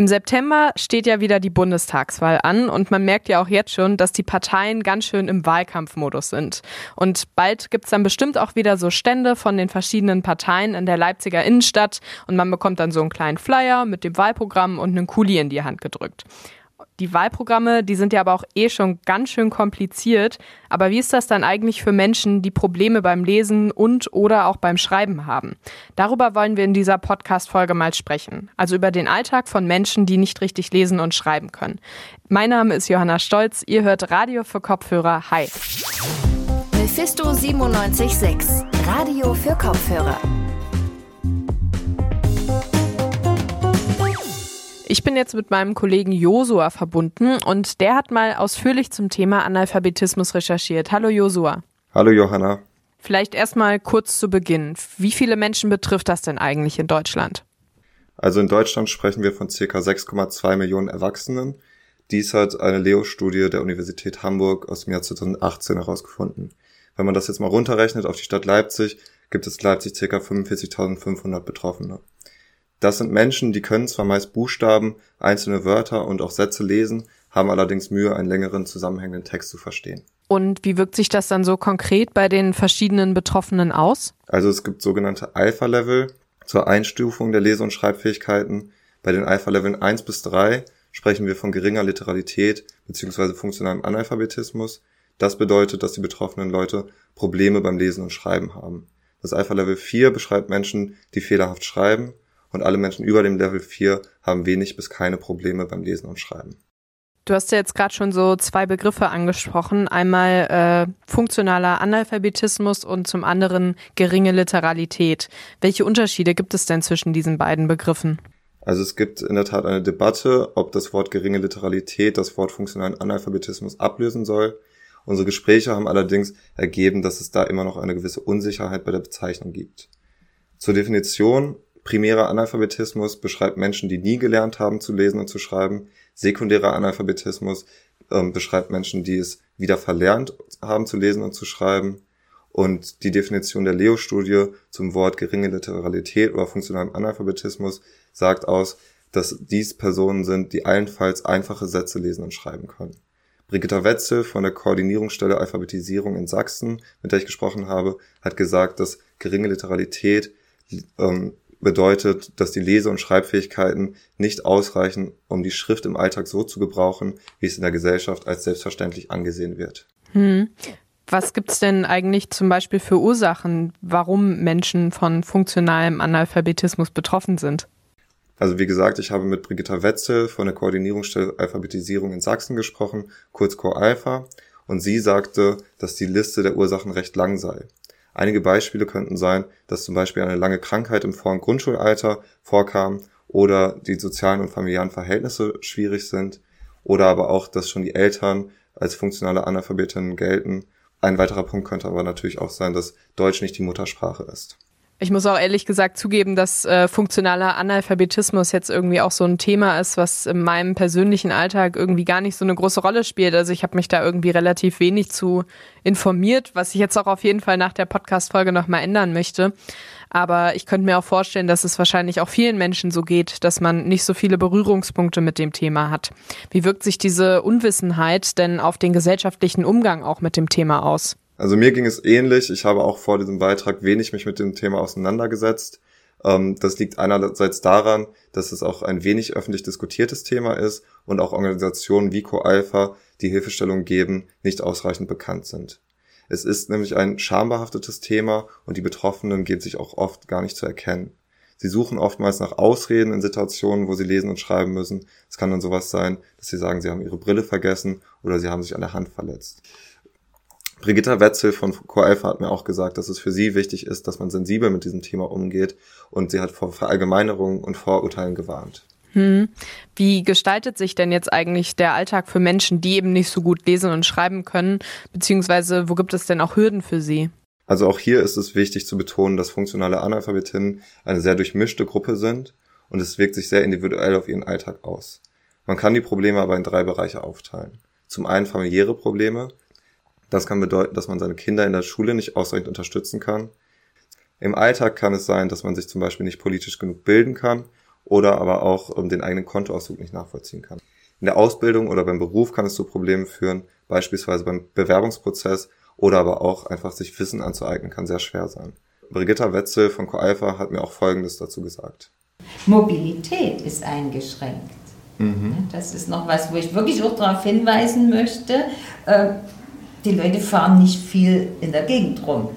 Im September steht ja wieder die Bundestagswahl an und man merkt ja auch jetzt schon, dass die Parteien ganz schön im Wahlkampfmodus sind. Und bald gibt's dann bestimmt auch wieder so Stände von den verschiedenen Parteien in der Leipziger Innenstadt und man bekommt dann so einen kleinen Flyer mit dem Wahlprogramm und einen Kuli in die Hand gedrückt. Die Wahlprogramme, die sind ja aber auch eh schon ganz schön kompliziert. Aber wie ist das dann eigentlich für Menschen, die Probleme beim Lesen und oder auch beim Schreiben haben? Darüber wollen wir in dieser Podcast-Folge mal sprechen. Also über den Alltag von Menschen, die nicht richtig lesen und schreiben können. Mein Name ist Johanna Stolz. Ihr hört Radio für Kopfhörer. Hi. Mephisto 976. Radio für Kopfhörer. Ich bin jetzt mit meinem Kollegen Josua verbunden und der hat mal ausführlich zum Thema Analphabetismus recherchiert. Hallo Josua. Hallo Johanna. Vielleicht erstmal kurz zu Beginn. Wie viele Menschen betrifft das denn eigentlich in Deutschland? Also in Deutschland sprechen wir von ca. 6,2 Millionen Erwachsenen. Dies hat eine Leo-Studie der Universität Hamburg aus dem Jahr 2018 herausgefunden. Wenn man das jetzt mal runterrechnet auf die Stadt Leipzig, gibt es Leipzig ca. 45.500 Betroffene. Das sind Menschen, die können zwar meist Buchstaben, einzelne Wörter und auch Sätze lesen, haben allerdings Mühe, einen längeren zusammenhängenden Text zu verstehen. Und wie wirkt sich das dann so konkret bei den verschiedenen Betroffenen aus? Also es gibt sogenannte Alpha-Level zur Einstufung der Lese- und Schreibfähigkeiten. Bei den Alpha-Leveln 1 bis 3 sprechen wir von geringer Literalität bzw. funktionalem Analphabetismus. Das bedeutet, dass die betroffenen Leute Probleme beim Lesen und Schreiben haben. Das Alpha-Level 4 beschreibt Menschen, die fehlerhaft schreiben und alle Menschen über dem Level 4 haben wenig bis keine Probleme beim Lesen und Schreiben. Du hast ja jetzt gerade schon so zwei Begriffe angesprochen. Einmal äh, funktionaler Analphabetismus und zum anderen geringe Literalität. Welche Unterschiede gibt es denn zwischen diesen beiden Begriffen? Also es gibt in der Tat eine Debatte, ob das Wort geringe Literalität das Wort funktionalen Analphabetismus ablösen soll. Unsere Gespräche haben allerdings ergeben, dass es da immer noch eine gewisse Unsicherheit bei der Bezeichnung gibt. Zur Definition Primärer Analphabetismus beschreibt Menschen, die nie gelernt haben zu lesen und zu schreiben. Sekundärer Analphabetismus ähm, beschreibt Menschen, die es wieder verlernt haben zu lesen und zu schreiben. Und die Definition der Leo-Studie zum Wort geringe Literalität oder funktionalem Analphabetismus sagt aus, dass dies Personen sind, die allenfalls einfache Sätze lesen und schreiben können. Brigitta Wetzel von der Koordinierungsstelle Alphabetisierung in Sachsen, mit der ich gesprochen habe, hat gesagt, dass geringe Literalität ähm, bedeutet, dass die Lese- und Schreibfähigkeiten nicht ausreichen, um die Schrift im Alltag so zu gebrauchen, wie es in der Gesellschaft als selbstverständlich angesehen wird. Hm. Was gibt's denn eigentlich zum Beispiel für Ursachen, warum Menschen von funktionalem Analphabetismus betroffen sind? Also wie gesagt, ich habe mit Brigitta Wetzel von der Koordinierungsstelle Alphabetisierung in Sachsen gesprochen, kurz CoAlpha, und sie sagte, dass die Liste der Ursachen recht lang sei. Einige Beispiele könnten sein, dass zum Beispiel eine lange Krankheit im Vor- und Grundschulalter vorkam oder die sozialen und familiären Verhältnisse schwierig sind oder aber auch, dass schon die Eltern als funktionale Analphabetinnen gelten. Ein weiterer Punkt könnte aber natürlich auch sein, dass Deutsch nicht die Muttersprache ist. Ich muss auch ehrlich gesagt zugeben, dass äh, funktionaler Analphabetismus jetzt irgendwie auch so ein Thema ist, was in meinem persönlichen Alltag irgendwie gar nicht so eine große Rolle spielt. Also ich habe mich da irgendwie relativ wenig zu informiert, was ich jetzt auch auf jeden Fall nach der Podcast-Folge nochmal ändern möchte. Aber ich könnte mir auch vorstellen, dass es wahrscheinlich auch vielen Menschen so geht, dass man nicht so viele Berührungspunkte mit dem Thema hat. Wie wirkt sich diese Unwissenheit denn auf den gesellschaftlichen Umgang auch mit dem Thema aus? Also mir ging es ähnlich. Ich habe auch vor diesem Beitrag wenig mich mit dem Thema auseinandergesetzt. Ähm, das liegt einerseits daran, dass es auch ein wenig öffentlich diskutiertes Thema ist und auch Organisationen wie CoAlpha, die Hilfestellung geben, nicht ausreichend bekannt sind. Es ist nämlich ein schambehaftetes Thema und die Betroffenen geben sich auch oft gar nicht zu erkennen. Sie suchen oftmals nach Ausreden in Situationen, wo sie lesen und schreiben müssen. Es kann dann sowas sein, dass sie sagen, sie haben ihre Brille vergessen oder sie haben sich an der Hand verletzt. Brigitta Wetzel von CoAlpha hat mir auch gesagt, dass es für sie wichtig ist, dass man sensibel mit diesem Thema umgeht und sie hat vor Verallgemeinerungen und Vorurteilen gewarnt. Hm. Wie gestaltet sich denn jetzt eigentlich der Alltag für Menschen, die eben nicht so gut lesen und schreiben können, beziehungsweise wo gibt es denn auch Hürden für sie? Also auch hier ist es wichtig zu betonen, dass funktionale Analphabetinnen eine sehr durchmischte Gruppe sind und es wirkt sich sehr individuell auf ihren Alltag aus. Man kann die Probleme aber in drei Bereiche aufteilen. Zum einen familiäre Probleme, das kann bedeuten, dass man seine Kinder in der Schule nicht ausreichend unterstützen kann. Im Alltag kann es sein, dass man sich zum Beispiel nicht politisch genug bilden kann oder aber auch ähm, den eigenen Kontoauszug nicht nachvollziehen kann. In der Ausbildung oder beim Beruf kann es zu Problemen führen, beispielsweise beim Bewerbungsprozess oder aber auch einfach sich Wissen anzueignen, kann sehr schwer sein. Brigitta Wetzel von CoAlpha hat mir auch Folgendes dazu gesagt. Mobilität ist eingeschränkt. Mhm. Das ist noch was, wo ich wirklich auch darauf hinweisen möchte. Die Leute fahren nicht viel in der Gegend rum.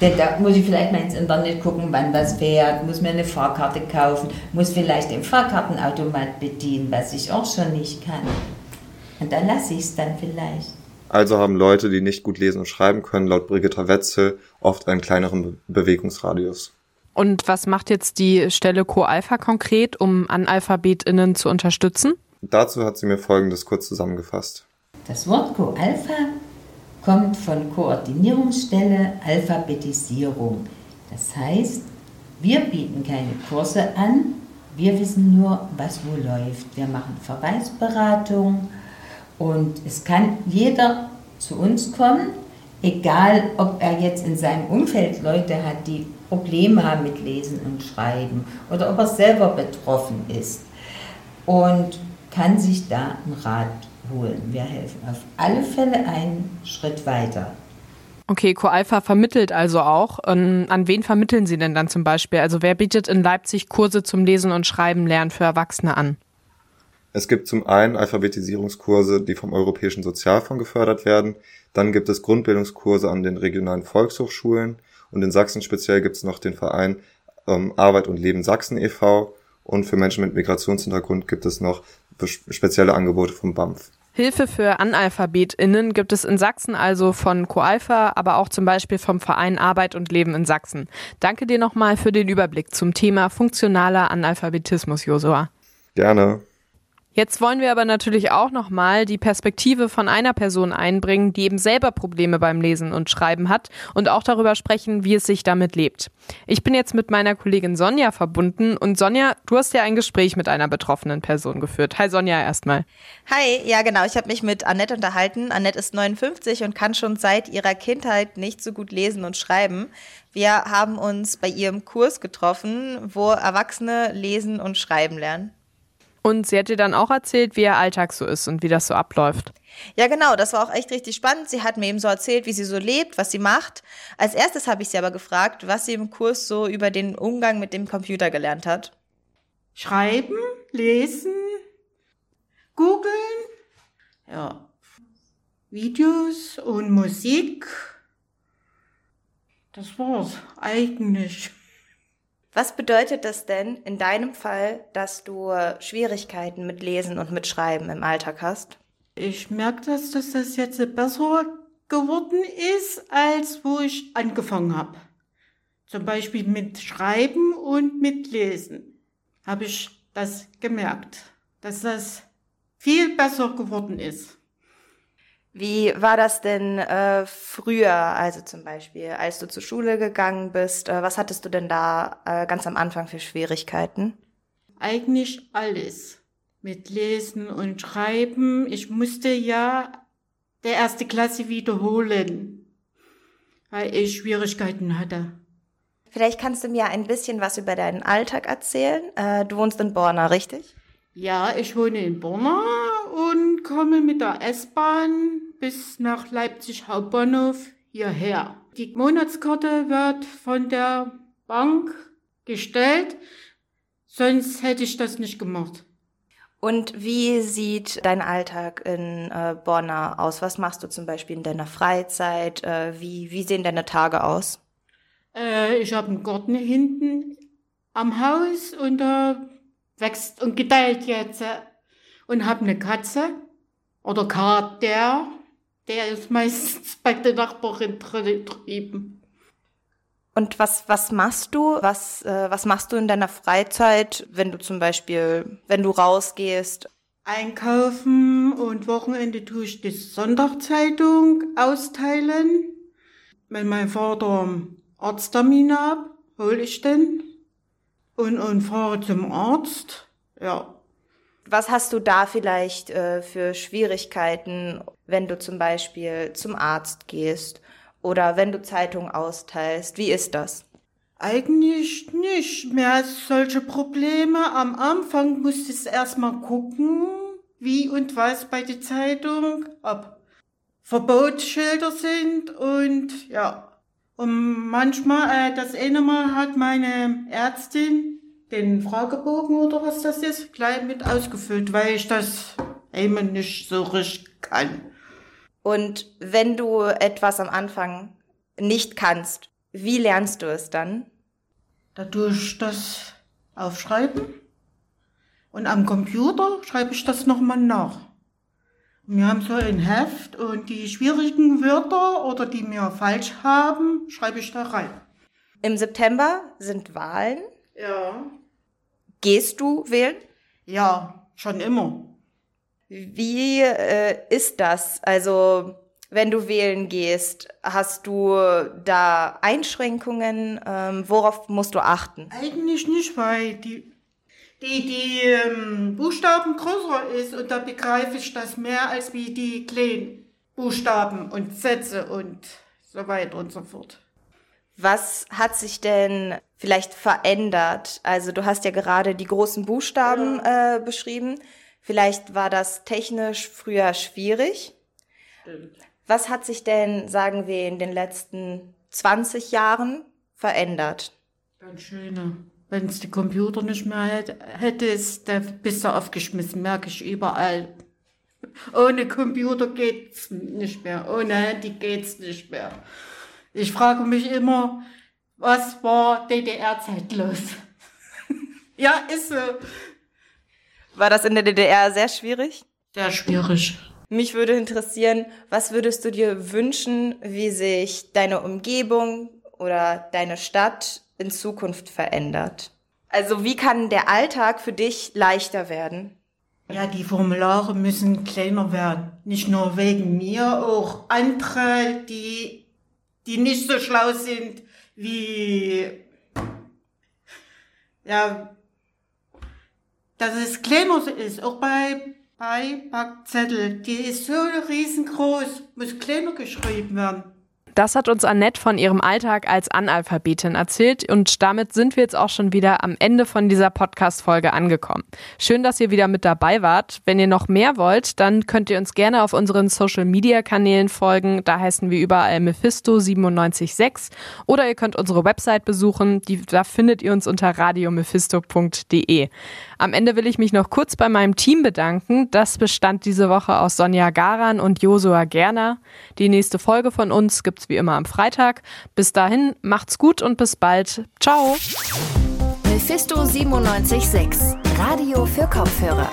Denn da muss ich vielleicht mal ins Internet gucken, wann was fährt, muss mir eine Fahrkarte kaufen, muss vielleicht den Fahrkartenautomat bedienen, was ich auch schon nicht kann. Und dann lasse ich es dann vielleicht. Also haben Leute, die nicht gut lesen und schreiben können, laut Brigitta Wetzel oft einen kleineren Bewegungsradius. Und was macht jetzt die Stelle Co-Alpha konkret, um AnalphabetInnen zu unterstützen? Dazu hat sie mir Folgendes kurz zusammengefasst. Das Wort Co-Alpha kommt von Koordinierungsstelle Alphabetisierung. Das heißt, wir bieten keine Kurse an, wir wissen nur, was wo läuft. Wir machen Verweisberatung und es kann jeder zu uns kommen, egal ob er jetzt in seinem Umfeld Leute hat, die Probleme haben mit Lesen und Schreiben oder ob er selber betroffen ist und kann sich da einen Rat holen. Wir helfen auf alle Fälle einen Schritt weiter. Okay, CoAlpha vermittelt also auch. Ähm, an wen vermitteln Sie denn dann zum Beispiel? Also wer bietet in Leipzig Kurse zum Lesen und Schreiben lernen für Erwachsene an? Es gibt zum einen Alphabetisierungskurse, die vom Europäischen Sozialfonds gefördert werden. Dann gibt es Grundbildungskurse an den regionalen Volkshochschulen. Und in Sachsen speziell gibt es noch den Verein ähm, Arbeit und Leben Sachsen e.V. Und für Menschen mit Migrationshintergrund gibt es noch spezielle Angebote vom BAMF. Hilfe für AnalphabetInnen gibt es in Sachsen also von CoAlpha, aber auch zum Beispiel vom Verein Arbeit und Leben in Sachsen. Danke dir nochmal für den Überblick zum Thema funktionaler Analphabetismus, Josua. Gerne. Jetzt wollen wir aber natürlich auch nochmal die Perspektive von einer Person einbringen, die eben selber Probleme beim Lesen und Schreiben hat und auch darüber sprechen, wie es sich damit lebt. Ich bin jetzt mit meiner Kollegin Sonja verbunden und Sonja, du hast ja ein Gespräch mit einer betroffenen Person geführt. Hi Sonja erstmal. Hi, ja genau, ich habe mich mit Annette unterhalten. Annette ist 59 und kann schon seit ihrer Kindheit nicht so gut lesen und schreiben. Wir haben uns bei ihrem Kurs getroffen, wo Erwachsene lesen und schreiben lernen. Und sie hat dir dann auch erzählt, wie ihr Alltag so ist und wie das so abläuft. Ja, genau, das war auch echt richtig spannend. Sie hat mir eben so erzählt, wie sie so lebt, was sie macht. Als erstes habe ich sie aber gefragt, was sie im Kurs so über den Umgang mit dem Computer gelernt hat. Schreiben, lesen, googeln, ja, Videos und Musik. Das war's eigentlich. Was bedeutet das denn in deinem Fall, dass du Schwierigkeiten mit Lesen und mit Schreiben im Alltag hast? Ich merke, dass, dass das jetzt besser geworden ist, als wo ich angefangen habe. Zum Beispiel mit Schreiben und mit Lesen habe ich das gemerkt, dass das viel besser geworden ist. Wie war das denn äh, früher, also zum Beispiel, als du zur Schule gegangen bist? Äh, was hattest du denn da äh, ganz am Anfang für Schwierigkeiten? Eigentlich alles. Mit Lesen und Schreiben. Ich musste ja der erste Klasse wiederholen, weil ich Schwierigkeiten hatte. Vielleicht kannst du mir ein bisschen was über deinen Alltag erzählen. Äh, du wohnst in Borna, richtig? Ja, ich wohne in Borna und komme mit der S-Bahn bis nach Leipzig Hauptbahnhof hierher. Die Monatskarte wird von der Bank gestellt, sonst hätte ich das nicht gemacht. Und wie sieht dein Alltag in äh, Bonner aus? Was machst du zum Beispiel in deiner Freizeit? Äh, wie, wie sehen deine Tage aus? Äh, ich habe einen Garten hinten am Haus und da wächst und gedeiht jetzt. Äh, und habe eine Katze oder Kater der ist meistens bei der Nachbarin drüben. Und was, was machst du? Was, äh, was machst du in deiner Freizeit, wenn du zum Beispiel, wenn du rausgehst? Einkaufen und Wochenende tue ich die Sonntagszeitung austeilen. Wenn mein Vater Arzttermine hat, hole ich den und, und fahre zum Arzt. Ja, was hast du da vielleicht äh, für Schwierigkeiten, wenn du zum Beispiel zum Arzt gehst oder wenn du Zeitung austeilst? Wie ist das? Eigentlich nicht mehr solche Probleme. Am Anfang musste ich erstmal gucken, wie und was bei der Zeitung, ob Verbotsschilder sind und ja. Und manchmal, äh, das eine Mal hat meine Ärztin den Fragebogen oder was das ist, gleich mit ausgefüllt, weil ich das eben nicht so richtig kann. Und wenn du etwas am Anfang nicht kannst, wie lernst du es dann? Dadurch das Aufschreiben. Und am Computer schreibe ich das nochmal nach. Wir haben so ein Heft und die schwierigen Wörter oder die wir falsch haben, schreibe ich da rein. Im September sind Wahlen. Ja. Gehst du wählen? Ja, schon immer. Wie äh, ist das? Also, wenn du wählen gehst, hast du da Einschränkungen? Ähm, worauf musst du achten? Eigentlich nicht, weil die, die, die ähm, Buchstaben größer ist und da begreife ich das mehr als wie die kleinen Buchstaben und Sätze und so weiter und so fort. Was hat sich denn vielleicht verändert? Also du hast ja gerade die großen Buchstaben ja. äh, beschrieben. Vielleicht war das technisch früher schwierig. Stimmt. Was hat sich denn, sagen wir, in den letzten 20 Jahren verändert? Ganz schöne. Wenn es die Computer nicht mehr hätte, hätte es, da bist du aufgeschmissen, merke ich überall. Ohne Computer geht's nicht mehr. Ohne Handy geht's nicht mehr. Ich frage mich immer, was war DDR-Zeit los? ja, ist so. War das in der DDR sehr schwierig? Sehr schwierig. Mich würde interessieren, was würdest du dir wünschen, wie sich deine Umgebung oder deine Stadt in Zukunft verändert? Also wie kann der Alltag für dich leichter werden? Ja, die Formulare müssen kleiner werden. Nicht nur wegen mir, auch andere, die, die nicht so schlau sind wie, ja, dass es kleiner ist, auch bei, bei Backzettel. Die ist so riesengroß, muss kleiner geschrieben werden. Das hat uns Annette von ihrem Alltag als Analphabetin erzählt und damit sind wir jetzt auch schon wieder am Ende von dieser Podcast-Folge angekommen. Schön, dass ihr wieder mit dabei wart. Wenn ihr noch mehr wollt, dann könnt ihr uns gerne auf unseren Social-Media-Kanälen folgen. Da heißen wir überall Mephisto976 oder ihr könnt unsere Website besuchen. Die, da findet ihr uns unter radiomephisto.de. Am Ende will ich mich noch kurz bei meinem Team bedanken. Das bestand diese Woche aus Sonja Garan und Josua Gerner. Die nächste Folge von uns wie immer am Freitag. Bis dahin, macht's gut und bis bald. Ciao. Mephisto 976, Radio für Kopfhörer.